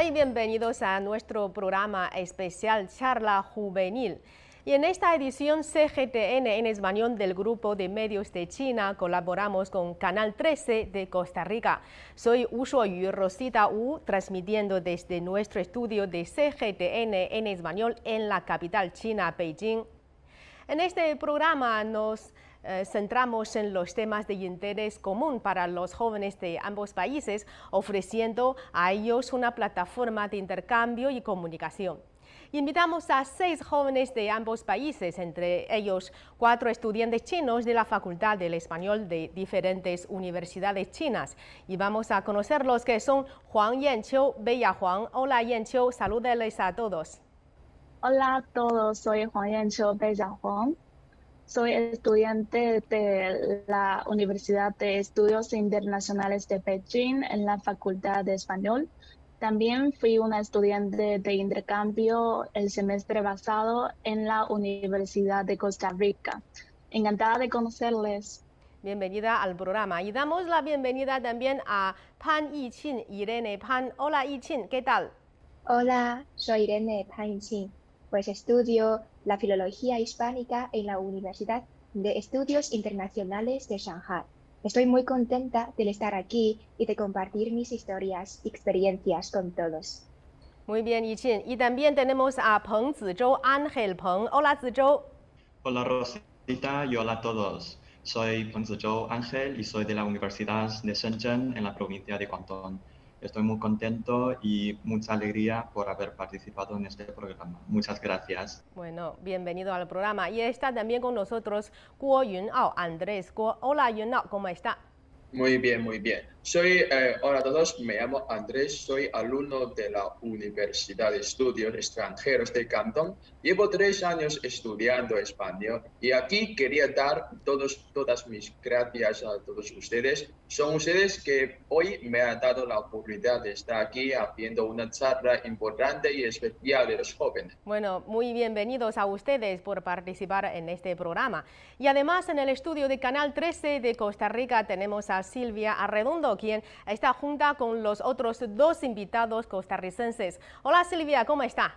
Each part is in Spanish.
Hola y bienvenidos a nuestro programa especial Charla Juvenil. Y en esta edición CGTN en español del Grupo de Medios de China colaboramos con Canal 13 de Costa Rica. Soy Yu Rosita Wu, transmitiendo desde nuestro estudio de CGTN en español en la capital china, Beijing. En este programa nos eh, centramos en los temas de interés común para los jóvenes de ambos países, ofreciendo a ellos una plataforma de intercambio y comunicación. Invitamos a seis jóvenes de ambos países, entre ellos cuatro estudiantes chinos de la Facultad del Español de diferentes universidades chinas. Y vamos a conocerlos que son Juan Yanqiu, Bella Juan. Hola Yanqiu, salúdeles a todos. Hola a todos, soy Juan Yanqiu, Bella Juan. Soy estudiante de la Universidad de Estudios Internacionales de Beijing en la Facultad de Español. También fui una estudiante de intercambio el semestre pasado en la Universidad de Costa Rica. Encantada de conocerles. Bienvenida al programa. Y damos la bienvenida también a Pan Yichin, Irene Pan. Hola Yichin, ¿qué tal? Hola, soy Irene Pan Yichin. Pues estudio la filología hispánica en la Universidad de Estudios Internacionales de Shanghai. Estoy muy contenta de estar aquí y de compartir mis historias y experiencias con todos. Muy bien, Yichin. Y también tenemos a Peng Zizhou, Ángel Peng. Hola, Zizhou. Hola, Rosita, y hola a todos. Soy Peng Zizhou Ángel y soy de la Universidad de Shenzhen en la provincia de Guangdong. Estoy muy contento y mucha alegría por haber participado en este programa. Muchas gracias. Bueno, bienvenido al programa. Y está también con nosotros Guo Yunao, Andrés Guo. Hola Yunao, ¿cómo está? Muy bien, muy bien. Soy, eh, hola a todos, me llamo Andrés, soy alumno de la Universidad de Estudios Extranjeros de Cantón. Llevo tres años estudiando español y aquí quería dar todos, todas mis gracias a todos ustedes. Son ustedes que hoy me han dado la oportunidad de estar aquí haciendo una charla importante y especial de los jóvenes. Bueno, muy bienvenidos a ustedes por participar en este programa. Y además en el estudio de Canal 13 de Costa Rica tenemos a Silvia Arredondo, quien está junta con los otros dos invitados costarricenses. Hola Silvia, ¿cómo está?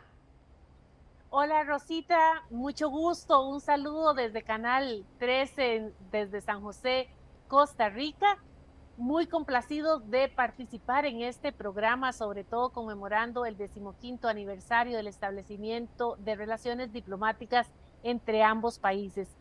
Hola Rosita, mucho gusto. Un saludo desde Canal 13, desde San José, Costa Rica. Muy complacido de participar en este programa, sobre todo conmemorando el decimoquinto aniversario del establecimiento de relaciones diplomáticas entre ambos países.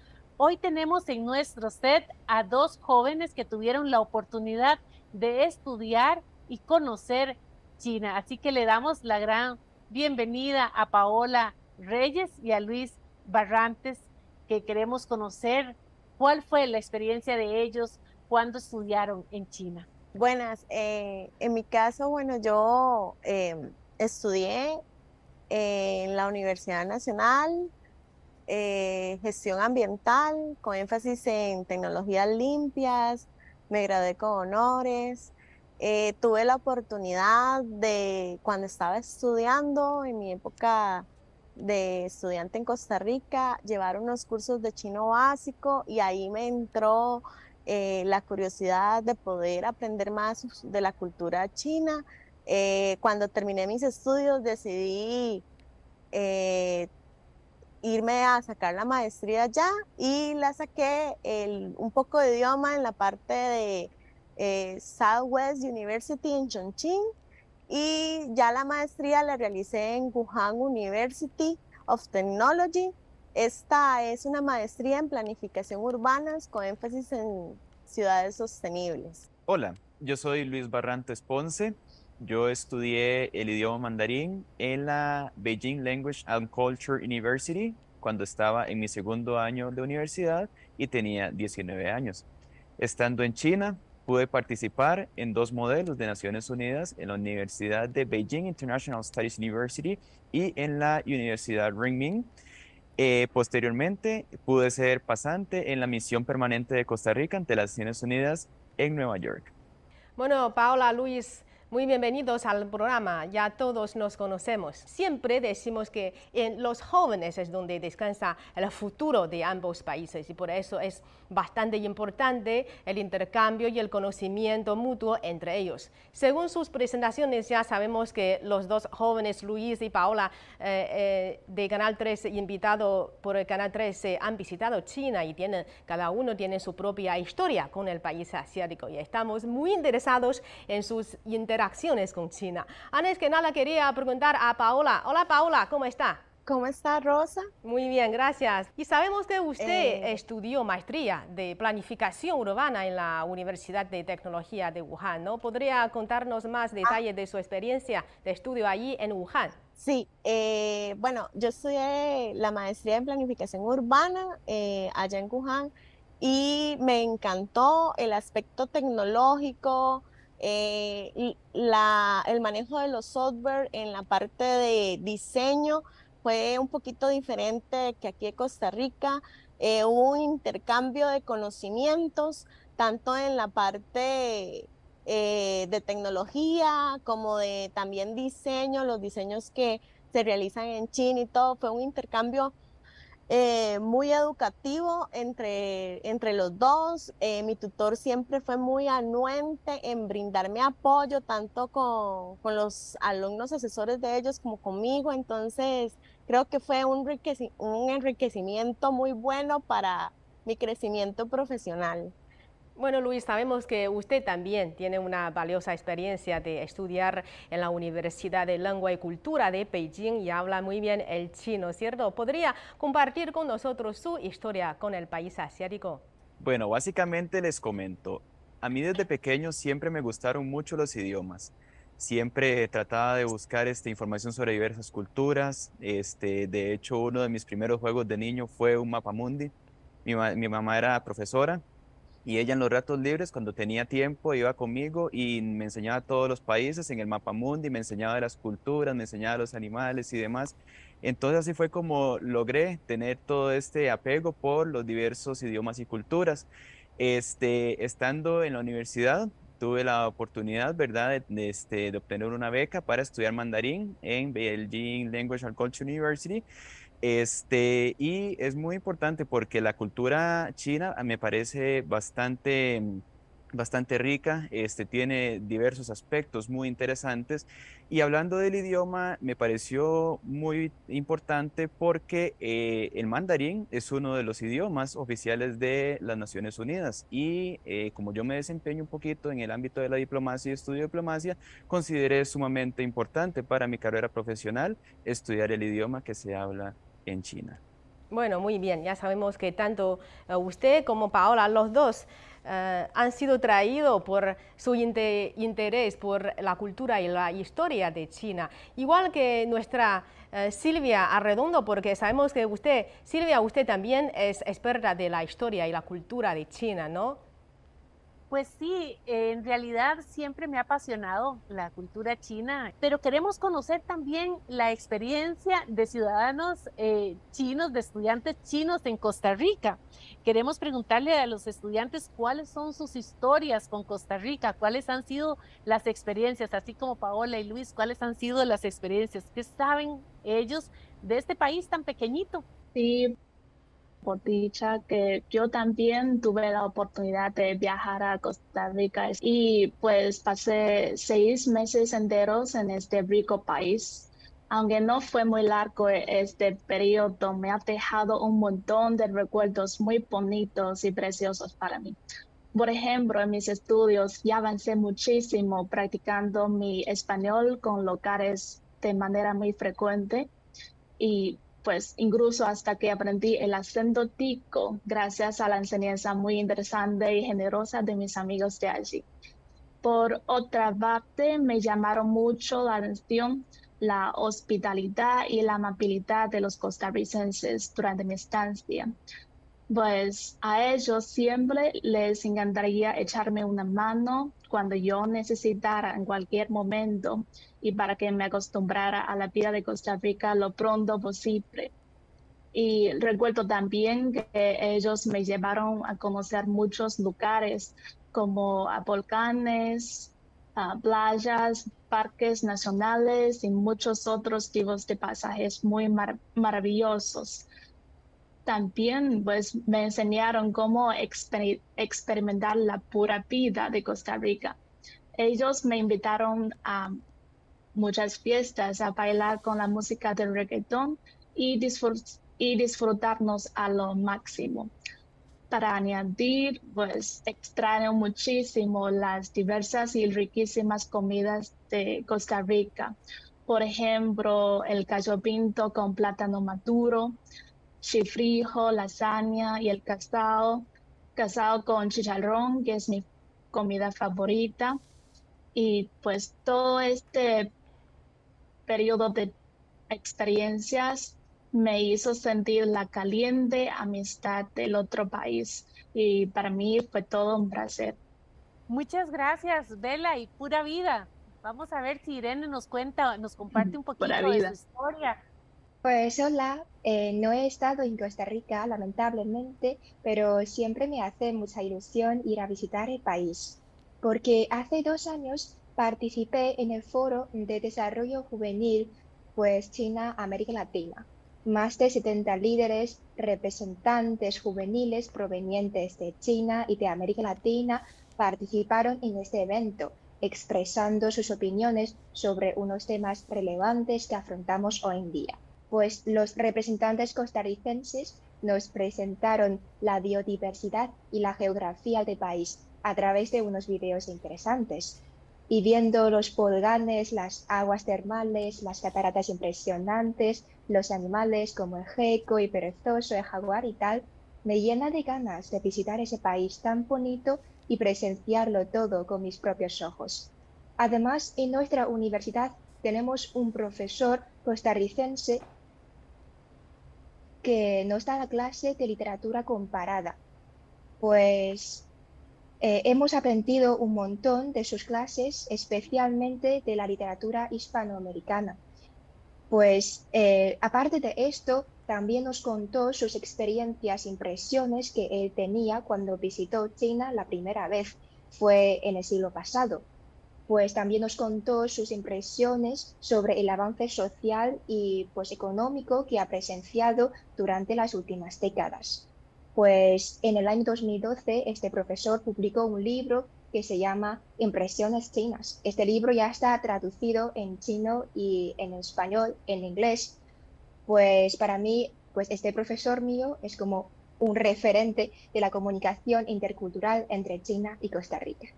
Hoy tenemos en nuestro set a dos jóvenes que tuvieron la oportunidad de estudiar y conocer China. Así que le damos la gran bienvenida a Paola Reyes y a Luis Barrantes, que queremos conocer cuál fue la experiencia de ellos cuando estudiaron en China. Buenas, eh, en mi caso, bueno, yo em, estudié en la Universidad Nacional eh, gestión ambiental con énfasis en tecnologías limpias, me gradué con honores. Eh, tuve la oportunidad de, cuando estaba estudiando, en mi época de estudiante en Costa Rica, llevar unos cursos de chino básico y ahí me entró eh, la curiosidad de poder aprender más de la cultura china. cuando terminé mis estudios decidí irme a sacar la maestría ya y la saqué el, un poco de idioma en la parte de eh, Southwest University en Chongqing y ya la maestría la realicé en Wuhan University of Technology. Esta es una maestría en planificación urbana con énfasis en ciudades sostenibles. Hola, yo soy Luis Barrantes Ponce. Yo estudié el idioma mandarín en la Beijing Language and Culture University cuando estaba en mi segundo año de universidad y tenía 19 años. Estando en China, pude participar en dos modelos de Naciones Unidas en la Universidad de Beijing International Studies University y en la Universidad Renmin. Eh, posteriormente, pude ser pasante en la misión permanente de Costa Rica ante las Naciones Unidas en Nueva York. Bueno, Paola, Luis, Muy bienvenidos al programa. Ya todos nos conocemos. Siempre decimos que en los jóvenes es donde descansa el futuro de ambos países y por eso es bastante importante el intercambio y el conocimiento mutuo entre ellos. Según sus presentaciones ya sabemos que los dos jóvenes, Luis y Paola, eh, eh, de Canal 13, invitado por el Canal 13, han visitado China y tienen, cada uno tiene su propia historia con el país asiático y estamos muy interesados en sus interacciones con China. Antes que nada quería preguntar a Paola. Hola Paola, ¿cómo está? ¿Cómo está Rosa? Muy bien, gracias. Y sabemos que usted eh, estudió maestría de planificación urbana en la Universidad de Tecnología de Wuhan, ¿no? ¿Podría contarnos más detalles de su experiencia de estudio allí en Wuhan? Sí, eh, bueno, yo estudié la maestría en planificación urbana eh, allá en Wuhan y me encantó el aspecto tecnológico, la, el manejo de los software en la parte de diseño fue un poquito diferente que aquí en Costa Rica. Eh, hubo un intercambio de conocimientos, tanto en la parte eh, de tecnología como de también diseño, los diseños que se realizan en China y todo. Fue un intercambio eh, muy educativo entre, entre los dos. mi tutor siempre fue muy anuente en brindarme apoyo, tanto con, con, los alumnos asesores de ellos como conmigo. Entonces, creo que fue un enriquecimiento muy bueno para mi crecimiento profesional. Bueno, Luis, sabemos que usted también tiene una valiosa experiencia de estudiar en la Universidad de Lengua y Cultura de Beijing y habla muy bien el chino, ¿cierto? ¿Podría compartir con nosotros su historia con el país asiático? Bueno, básicamente les comento. A mí desde pequeño siempre me gustaron mucho los idiomas siempre trataba de buscar este, información sobre diversas culturas. Este, de hecho, uno de mis primeros juegos de niño fue un mapamundi. Mi, mi mamá era profesora y ella en los ratos libres, cuando tenía tiempo, iba conmigo y me enseñaba todos los países en el mapamundi, me enseñaba de las culturas, me enseñaba de los animales y demás. Entonces así fue como logré tener todo este apego por los diversos idiomas y culturas. Este, estando en la universidad, tuve la oportunidad, ¿verdad?, de, este, de obtener una beca para estudiar mandarín en Beijing Language and Culture University. Este, y es muy importante porque la cultura china me parece bastante bastante rica, este, tiene diversos aspectos muy interesantes. Y hablando del idioma, me pareció muy importante porque eh, el mandarín es uno de los idiomas oficiales de las Naciones Unidas. Y eh, como yo me desempeño un poquito en el ámbito de la diplomacia y estudio diplomacia, consideré sumamente importante para mi carrera profesional estudiar el idioma que se habla en China. Bueno, muy bien, ya sabemos que tanto eh, usted como Paola, los dos, eh, han sido traídos por su interés por la cultura y la historia de China. Igual que nuestra eh, Silvia Arredondo, porque sabemos que usted, Silvia, usted también es experta de la historia y la cultura de China, ¿no? Pues sí, en realidad siempre me ha apasionado la cultura china, pero queremos conocer también la experiencia de ciudadanos eh, chinos, de estudiantes chinos en Costa Rica. Queremos preguntarle a los estudiantes cuáles son sus historias con Costa Rica, cuáles han sido las experiencias, así como Paola y Luis, cuáles han sido las experiencias, qué saben ellos de este país tan pequeñito. Sí, por dicha que yo también tuve la oportunidad de viajar a Costa Rica y pues pasé seis meses enteros en este rico país. Aunque no fue muy largo este periodo, me ha dejado un montón de recuerdos muy bonitos y preciosos para mí. Por ejemplo, en mis estudios ya avancé muchísimo practicando mi español con locales de manera muy frecuente y pues incluso hasta que aprendí el acento tico gracias a la enseñanza muy interesante y generosa de mis amigos de allí. Por otra parte, me llamaron mucho la atención la hospitalidad y la amabilidad de los costarricenses durante mi estancia. Pues a ellos siempre les encantaría echarme una mano cuando yo necesitara en cualquier momento y para que me acostumbrara a la vida de Costa Rica lo pronto posible. Y recuerdo también que ellos me llevaron a conocer muchos lugares como a volcanes, ah, playas, parques nacionales y muchos otros tipos de pasajes muy maravillosos. También pues me enseñaron cómo experimentar la pura vida de Costa Rica. Ellos me invitaron a muchas fiestas a bailar con la música del reggaetón y, y disfrutarnos a lo máximo. Para añadir, pues extraño muchísimo las diversas y riquísimas comidas de Costa Rica. Por ejemplo, el gallo pinto con plátano maduro, chifrijo, lasaña y el casado, casado con chicharrón, que es mi comida favorita. Y pues todo este periodo de experiencias me hizo sentir la caliente amistad del otro país y para mí fue todo un placer. Muchas gracias, Bella, y pura vida. Vamos a ver si Irene nos cuenta, nos comparte un poquito de su historia. Pues hola, eh, no he estado en Costa Rica, lamentablemente, pero siempre me hace mucha ilusión ir a visitar el país, porque hace dos años participé en el Foro de Desarrollo Juvenil, pues China, América Latina. Más de 70 líderes, representantes juveniles provenientes de China y de América Latina participaron en este evento, expresando sus opiniones sobre unos temas relevantes que afrontamos hoy en día. Pues los representantes costarricenses nos presentaron la biodiversidad y la geografía del país a través de unos videos interesantes y viendo los polganes, las aguas termales, las cataratas impresionantes, los animales como el gecko y perezoso, el jaguar y tal, me llena de ganas de visitar ese país tan bonito y presenciarlo todo con mis propios ojos. Además, en nuestra universidad tenemos un profesor costarricense que nos da la clase de literatura comparada. Pues eh, hemos aprendido un montón de sus clases, especialmente de la literatura hispanoamericana. Pues eh, aparte de esto, también nos contó sus experiencias, impresiones que él tenía cuando visitó China la primera vez, fue en el siglo pasado. Pues también nos contó sus impresiones sobre el avance social y pues económico que ha presenciado durante las últimas décadas. Pues en el año 2012 este profesor publicó un libro que se llama Impresiones chinas. Este libro ya está traducido en chino y en español, en inglés. Pues para mí, pues este profesor mío es como un referente de la comunicación intercultural entre China y Costa Rica.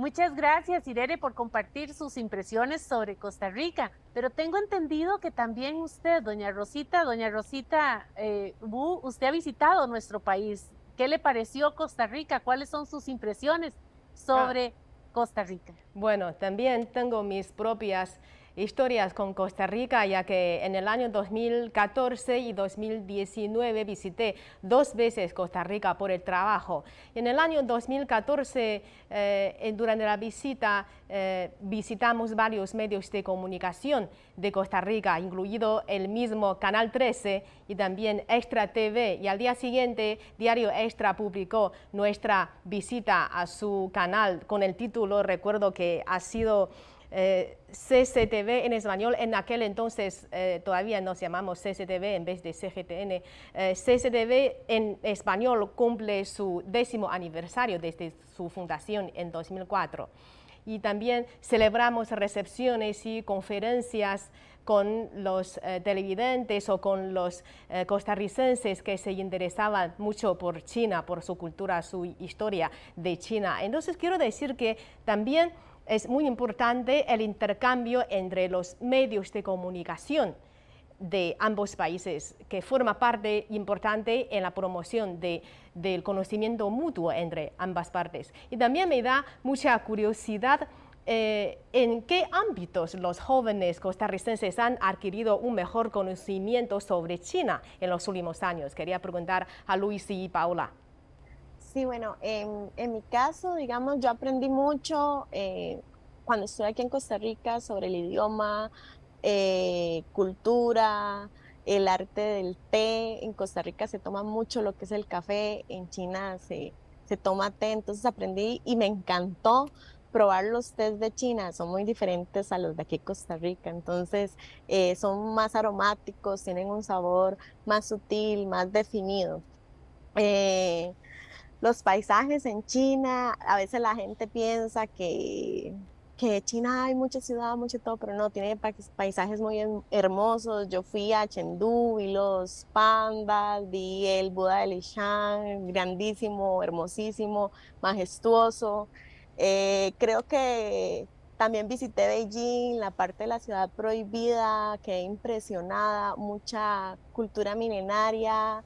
Muchas gracias, Irene, por compartir sus impresiones sobre Costa Rica. Pero tengo entendido que también usted, doña Rosita, doña Rosita eh, usted ha visitado nuestro país. ¿Qué le pareció Costa Rica? ¿Cuáles son sus impresiones sobre ah. Costa Rica? Bueno, también tengo mis propias historias con Costa Rica, ya que en el año 2014 y 2019 visité dos veces Costa Rica por el trabajo. En el año 2014, eh, durante la visita, eh, visitamos varios medios de comunicación de Costa Rica, incluido el mismo Canal 13 y también Extra TV. Y al día siguiente, Diario Extra publicó nuestra visita a su canal con el título, recuerdo que ha sido eh, CCTV en español, en aquel entonces eh, todavía nos llamamos CCTV en vez de CGTN. Eh, CCTV en español cumple su décimo aniversario desde su fundación en 2004. Y también celebramos recepciones y conferencias con los televidentes o con los costarricenses que se interesaban mucho por China, por su cultura, su historia de China. Entonces quiero decir que también es muy importante el intercambio entre los medios de comunicación de ambos países, que forma parte importante en la promoción del conocimiento mutuo entre ambas partes. Y también me da mucha curiosidad eh, en qué ámbitos los jóvenes costarricenses han adquirido un mejor conocimiento sobre China en los últimos años. Quería preguntar a Luis y Paula. Sí, bueno, en, mi caso, digamos, yo aprendí mucho eh, cuando estoy aquí en Costa Rica sobre el idioma, eh, cultura, el arte del té. En Costa Rica se toma mucho lo que es el café, en China se, se toma té, entonces aprendí y me encantó probar los tés de China son muy diferentes a los de aquí Costa Rica, entonces eh, son más aromáticos, tienen un sabor más sutil, más definido. Eh, los paisajes en China, a veces la gente piensa que que China hay mucha ciudad, mucho todo, pero no, tiene paisajes muy hermosos. Yo fui a Chengdu, vi los pandas, vi el Buda de Lishan, grandísimo, hermosísimo, majestuoso. Eh, creo que también visité Beijing, la parte de la ciudad prohibida, quedé impresionada, mucha cultura milenaria,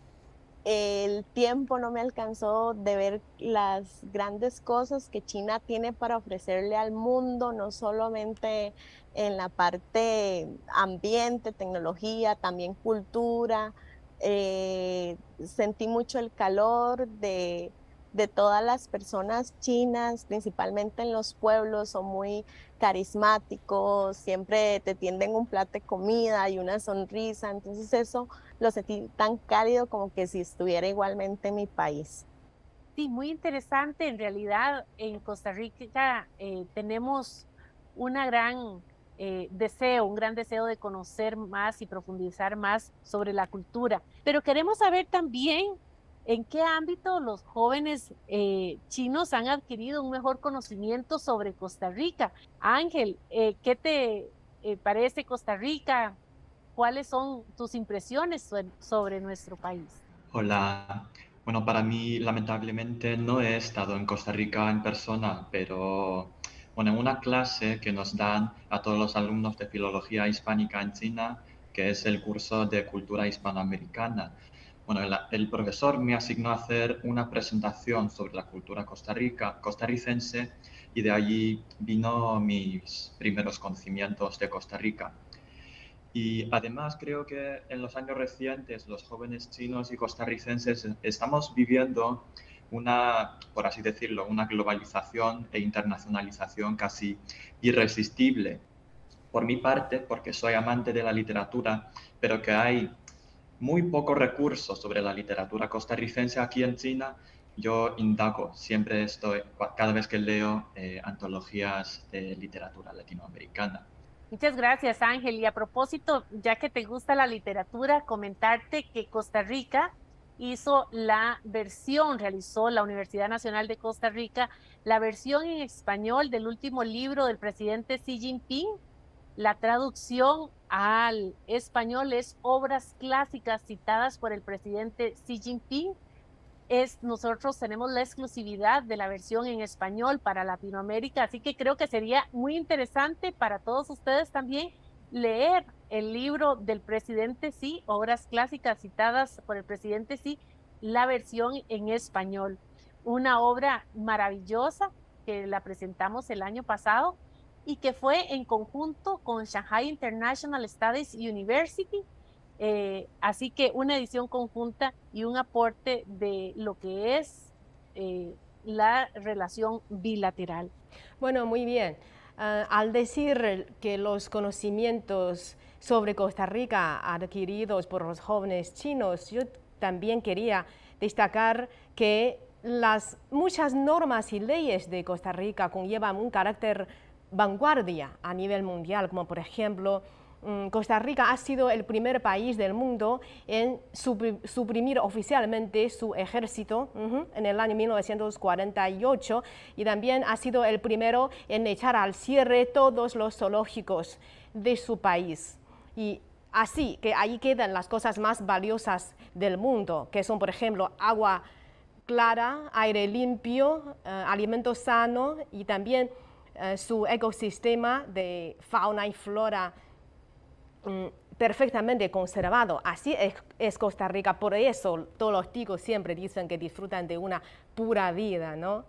el tiempo no me alcanzó de ver las grandes cosas que China tiene para ofrecerle al mundo, no solamente en la parte ambiente, tecnología, también cultura. Eh, sentí mucho el calor de, de todas las personas chinas, principalmente en los pueblos, son muy carismáticos, siempre te tienden un plato de comida y una sonrisa, entonces eso lo sentí tan cálido como que si estuviera igualmente en mi país. Sí, muy interesante. En realidad, en Costa Rica eh, tenemos una gran eh, deseo, un gran deseo de conocer más y profundizar más sobre la cultura. Pero queremos saber también en qué ámbito los jóvenes eh, chinos han adquirido un mejor conocimiento sobre Costa Rica. Ángel, ¿qué te parece Costa Rica? ¿Cuáles son tus impresiones sobre nuestro país? Hola. Bueno, para mí lamentablemente no he estado en Costa Rica en persona, pero bueno, en una clase que nos dan a todos los alumnos de Filología Hispánica en China, que es el curso de Cultura Hispanoamericana. Bueno, el, el profesor me asignó a hacer una presentación sobre la cultura Costa Rica, costarricense y de allí vino mis primeros conocimientos de Costa Rica. Y además creo que en los años recientes los jóvenes chinos y costarricenses estamos viviendo una, por así decirlo, una globalización e internacionalización casi irresistible. Por mi parte, porque soy amante de la literatura, pero que hay muy pocos recursos sobre la literatura costarricense aquí en China, yo indago, siempre estoy, cada vez que leo eh, antologías de literatura latinoamericana. Muchas gracias, Ángel. Y a propósito, ya que te gusta la literatura, comentarte que Costa Rica hizo la versión, realizó la Universidad Nacional de Costa Rica, la versión en español del último libro del presidente Xi Jinping. La traducción al español es obras clásicas citadas por el presidente Xi Jinping nosotros tenemos la exclusividad de la versión en español para Latinoamérica, así que creo que sería muy interesante para todos ustedes también leer el libro del presidente sí, obras clásicas citadas por el presidente sí, la versión en español. Una obra maravillosa que la presentamos el año pasado y que fue en conjunto con Shanghai International Studies University eh, así que una edición conjunta y un aporte de lo que es eh, la relación bilateral. Bueno, muy bien. Ah, al decir que los conocimientos sobre Costa Rica adquiridos por los jóvenes chinos, yo también quería destacar que las muchas normas y leyes de Costa Rica conllevan un carácter vanguardia a nivel mundial, como por ejemplo Costa Rica ha sido el primer país del mundo en suprimir oficialmente su ejército en el año 1948 y también ha sido el primero en echar al cierre todos los zoológicos de su país. Y así que ahí quedan las cosas más valiosas del mundo, que son, por ejemplo, agua clara, aire limpio, eh, alimento sano y también eh, su ecosistema de fauna y flora Mm, perfectamente conservado. Así es, Costa Rica, por eso todos los ticos siempre dicen que disfrutan de una pura vida, ¿no?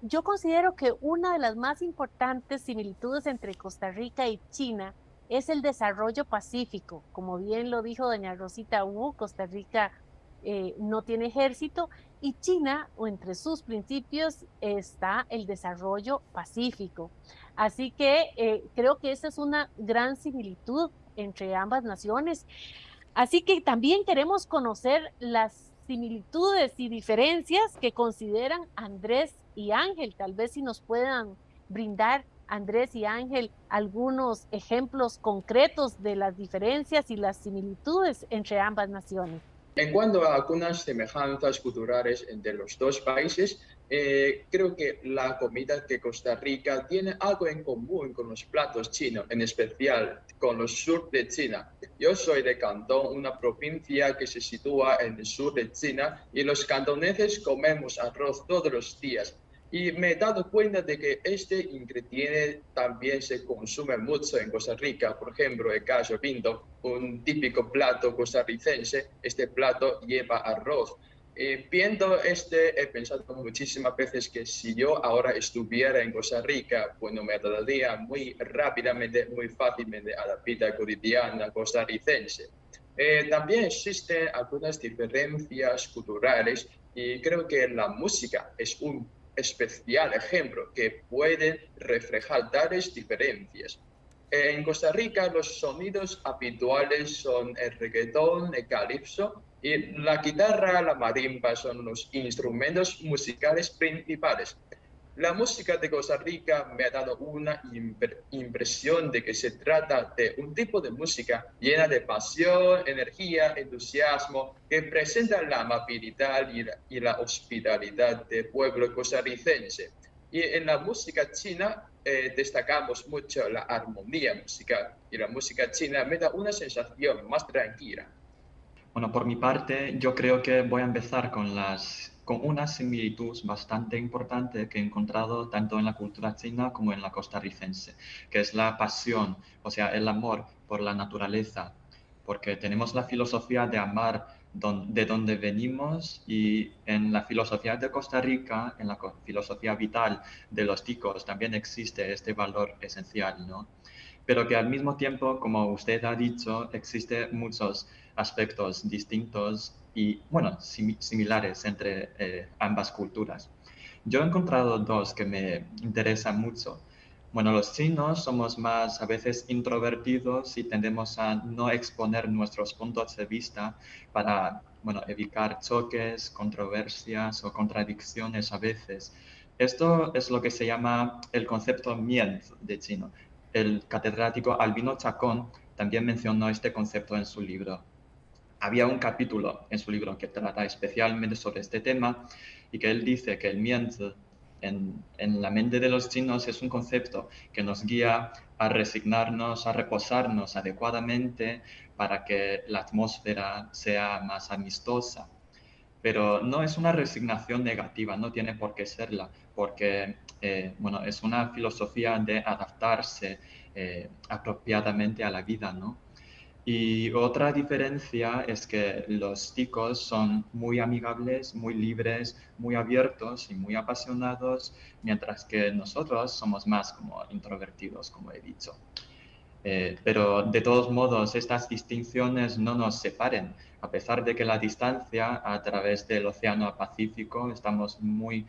Yo considero que una de las más importantes similitudes entre Costa Rica y China es el desarrollo pacífico. Como bien lo dijo doña Rosita Wu, Costa Rica eh, no tiene ejército y China, o entre sus principios, está el desarrollo pacífico. Así que eh, creo que esa es una gran similitud entre ambas naciones. Así que también queremos conocer las similitudes y diferencias que consideran Andrés y Ángel. Tal vez si nos puedan brindar, Andrés y Ángel, algunos ejemplos concretos de las diferencias y las similitudes entre ambas naciones. En cuanto a algunas semejanzas culturales entre los dos países, eh, creo que la comida de Costa Rica tiene algo en común con los platos chinos, en especial con los sur de China. Yo soy de Cantón, una provincia que se sitúa en el sur de China, y los cantoneses comemos arroz todos los días. Y me he dado cuenta de que este ingrediente también se consume mucho en Costa Rica. Por ejemplo, el caso pinto, un típico plato costarricense, este plato lleva arroz. Eh, viendo este, he pensado muchísimas veces que si yo ahora estuviera en Costa Rica, bueno, me adaptaría muy rápidamente, muy fácilmente a la vida cotidiana costarricense. Eh, también existen algunas diferencias culturales y creo que la música es un especial ejemplo que puede reflejar tales diferencias. En Costa Rica los sonidos habituales son el reggaetón, el calipso y la guitarra, la marimba son los instrumentos musicales principales. La música de Costa Rica me ha dado una impresión de que se trata de un tipo de música llena de pasión, energía, entusiasmo, que presenta la amabilidad y la, hospitalidad del pueblo costarricense. Y en la música china eh, destacamos mucho la armonía musical y la música china me da una sensación más tranquila. Bueno, por mi parte, yo creo que voy a empezar con las con una similitud bastante importante que he encontrado tanto en la cultura china como en la costarricense, que es la pasión, o sea, el amor por la naturaleza, porque tenemos la filosofía de amar de donde venimos y en la filosofía de Costa Rica, en la filosofía vital de los ticos, también existe este valor esencial, ¿no? Pero que al mismo tiempo, como usted ha dicho, existen muchos aspectos distintos y, bueno, similares entre eh, ambas culturas. Yo he encontrado dos que me interesan mucho. Bueno, los chinos somos más a veces introvertidos y tendemos a no exponer nuestros puntos de vista para, bueno, evitar choques, controversias o contradicciones a veces. Esto es lo que se llama el concepto mian de chino. El catedrático Albino Chacón también mencionó este concepto en su libro había un capítulo en su libro que trata especialmente sobre este tema y que él dice que el miento en, en, la mente de los chinos es un concepto que nos guía a resignarnos, a reposarnos adecuadamente para que la atmósfera sea más amistosa. Pero no es una resignación negativa, no tiene por qué serla, porque eh, bueno, es una filosofía de adaptarse eh, apropiadamente a la vida, ¿no? Y otra diferencia es que los ticos son muy amigables, muy libres, muy abiertos y muy apasionados, mientras que nosotros somos más como introvertidos, como he dicho. Eh, pero de todos modos, estas distinciones no nos separen. A pesar de que la distancia a través del Océano Pacífico estamos muy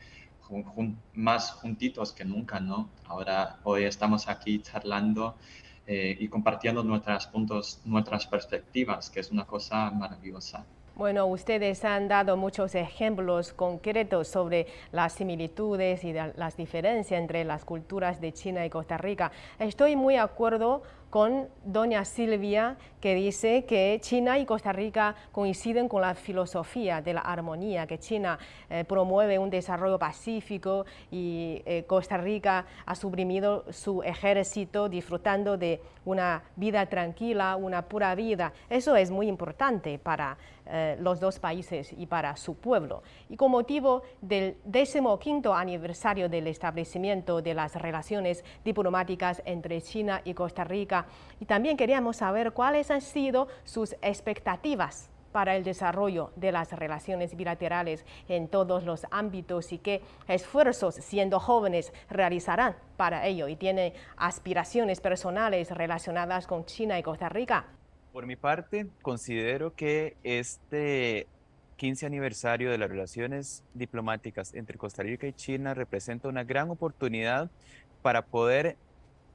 más juntitos que nunca, ¿no? Ahora, hoy estamos aquí charlando eh, y compartiendo nuestros puntos, nuestras perspectivas, que es una cosa maravillosa. Bueno, ustedes han dado muchos ejemplos concretos sobre las similitudes y las diferencias entre las culturas de China y Costa Rica. Estoy muy de acuerdo con doña Silvia, que dice que China y Costa Rica coinciden con la filosofía de la armonía, que China eh, promueve un desarrollo pacífico y eh, Costa Rica ha suprimido su ejército disfrutando de una vida tranquila, una pura vida. Eso es muy importante para eh, los dos países y para su pueblo. Y con motivo del 15 aniversario del establecimiento de las relaciones diplomáticas entre China y Costa Rica, y también queríamos saber cuáles han sido sus expectativas para el desarrollo de las relaciones bilaterales en todos los ámbitos y qué esfuerzos siendo jóvenes realizarán para ello y tiene aspiraciones personales relacionadas con China y Costa Rica. Por mi parte, considero que este 15 aniversario de las relaciones diplomáticas entre Costa Rica y China representa una gran oportunidad para poder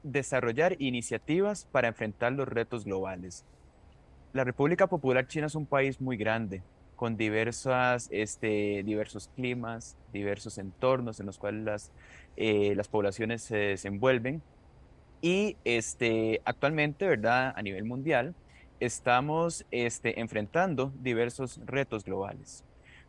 desarrollar iniciativas para enfrentar los retos globales. La República Popular China es un país muy grande con diversas, este, diversos climas, diversos entornos en los cuales las, eh, las poblaciones se desenvuelven. Y este, actualmente, ¿verdad? A nivel mundial, estamos este, enfrentando diversos retos globales.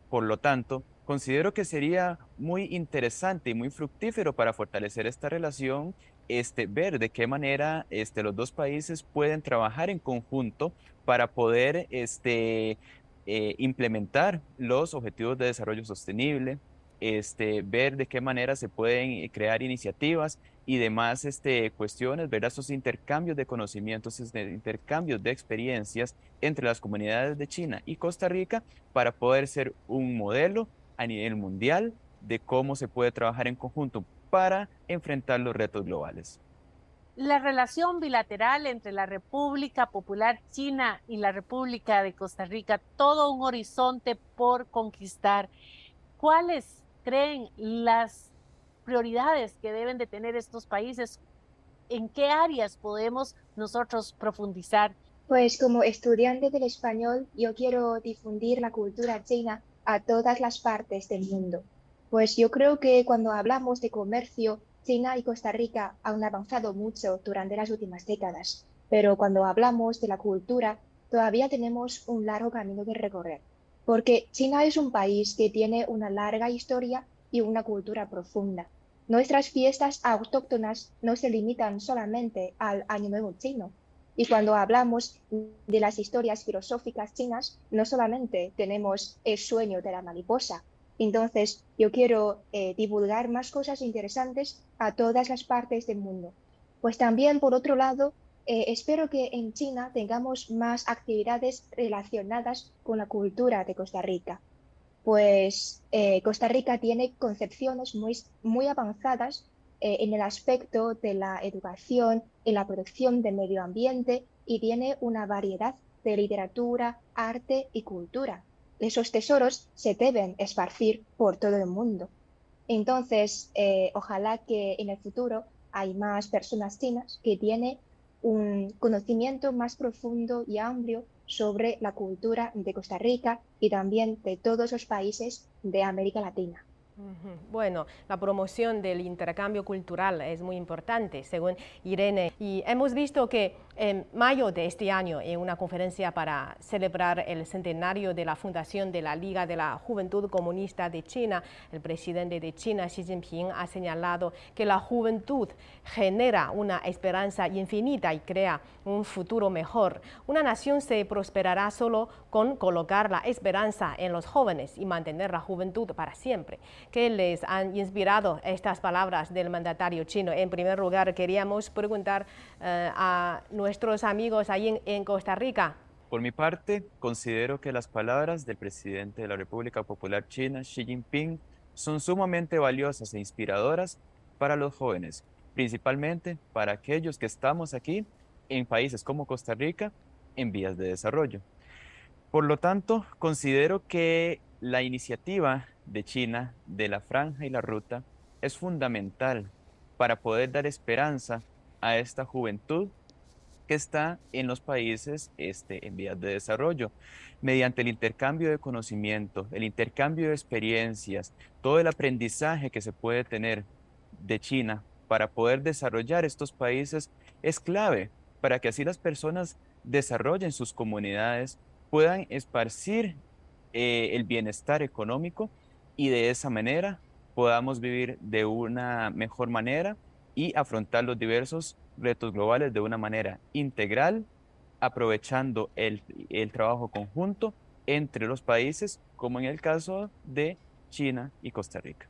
Por lo tanto, considero que sería muy interesante y muy fructífero para fortalecer esta relación este, ver de qué manera este, los dos países pueden trabajar en conjunto para poder este, eh, implementar los objetivos de desarrollo sostenible, este, ver de qué manera se pueden crear iniciativas y demás este, cuestiones, ver esos intercambios de conocimientos, intercambios de experiencias entre las comunidades de China y Costa Rica para poder ser un modelo a nivel mundial de cómo se puede trabajar en conjunto para enfrentar los retos globales. La relación bilateral entre la República Popular China y la República de Costa Rica, todo un horizonte por conquistar. ¿Cuáles creen las prioridades que deben de tener estos países? ¿En qué áreas podemos nosotros profundizar? Pues como estudiante del español, yo quiero difundir la cultura china a todas las partes del mundo. Pues yo creo que cuando hablamos de comercio, China y Costa Rica han avanzado mucho durante las últimas décadas, pero cuando hablamos de la cultura, todavía tenemos un largo camino que recorrer, porque China es un país que tiene una larga historia y una cultura profunda. Nuestras fiestas autóctonas no se limitan solamente al Año Nuevo chino. Y cuando hablamos de las historias filosóficas chinas, no solamente tenemos el sueño de la mariposa, entonces, yo quiero eh, divulgar más cosas interesantes a todas las partes del mundo. Pues también, por otro lado, eh, espero que en China tengamos más actividades relacionadas con la cultura de Costa Rica. Pues eh, Costa Rica tiene concepciones muy, muy avanzadas en el aspecto de la educación, en la protección del medio ambiente y tiene una variedad de literatura, arte y cultura esos tesoros se deben esparcir por todo el mundo. Entonces, eh, ojalá que en el futuro hay más personas chinas que tienen un conocimiento más profundo y amplio sobre la cultura de Costa Rica y también de todos los países de América Latina. Bueno, la promoción del intercambio cultural es muy importante, según Irene. Y hemos visto que en mayo de este año, en una conferencia para celebrar el centenario de la fundación de la Liga de la Juventud Comunista de China, el presidente de China, Xi Jinping, ha señalado que la juventud genera una esperanza infinita y crea un futuro mejor. Una nación se prosperará solo con colocar la esperanza en los jóvenes y mantener la juventud para siempre. ¿Qué les han inspirado estas palabras del mandatario chino? En primer lugar, queríamos preguntar eh, a nuestros amigos ahí en, Costa Rica. Por mi parte, considero que las palabras del presidente de la República Popular China, Xi Jinping, son sumamente valiosas e inspiradoras para los jóvenes, principalmente para aquellos que estamos aquí en países como Costa Rica en vías de desarrollo. Por lo tanto, considero que la iniciativa de China de la franja y la ruta es fundamental para poder dar esperanza a esta juventud que está en los países este, en vías de desarrollo, mediante el intercambio de conocimiento, el intercambio de experiencias, todo el aprendizaje que se puede tener de China para poder desarrollar estos países es clave para que así las personas desarrollen sus comunidades, puedan esparcir eh, el bienestar económico y de esa manera podamos vivir de una mejor manera y afrontar los diversos retos globales de una manera integral, aprovechando el, el trabajo conjunto entre los países, como en el caso de China y Costa Rica.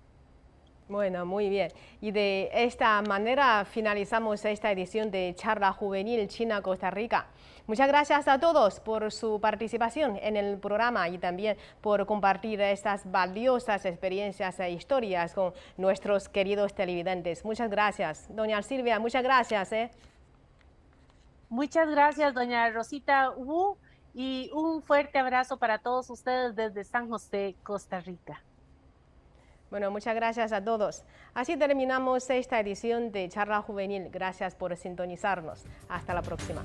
Bueno, muy bien. Y de esta manera finalizamos esta edición de Charla Juvenil China-Costa Rica. Muchas gracias a todos por su participación en el programa y también por compartir estas valiosas experiencias e historias con nuestros queridos televidentes. Muchas gracias. Doña Silvia, muchas gracias. ¿eh? Muchas gracias, doña Rosita Wu, y un fuerte abrazo para todos ustedes desde San José, Costa Rica. Bueno, muchas gracias a todos. Así terminamos esta edición de Charla Juvenil. Gracias por sintonizarnos. Hasta la próxima.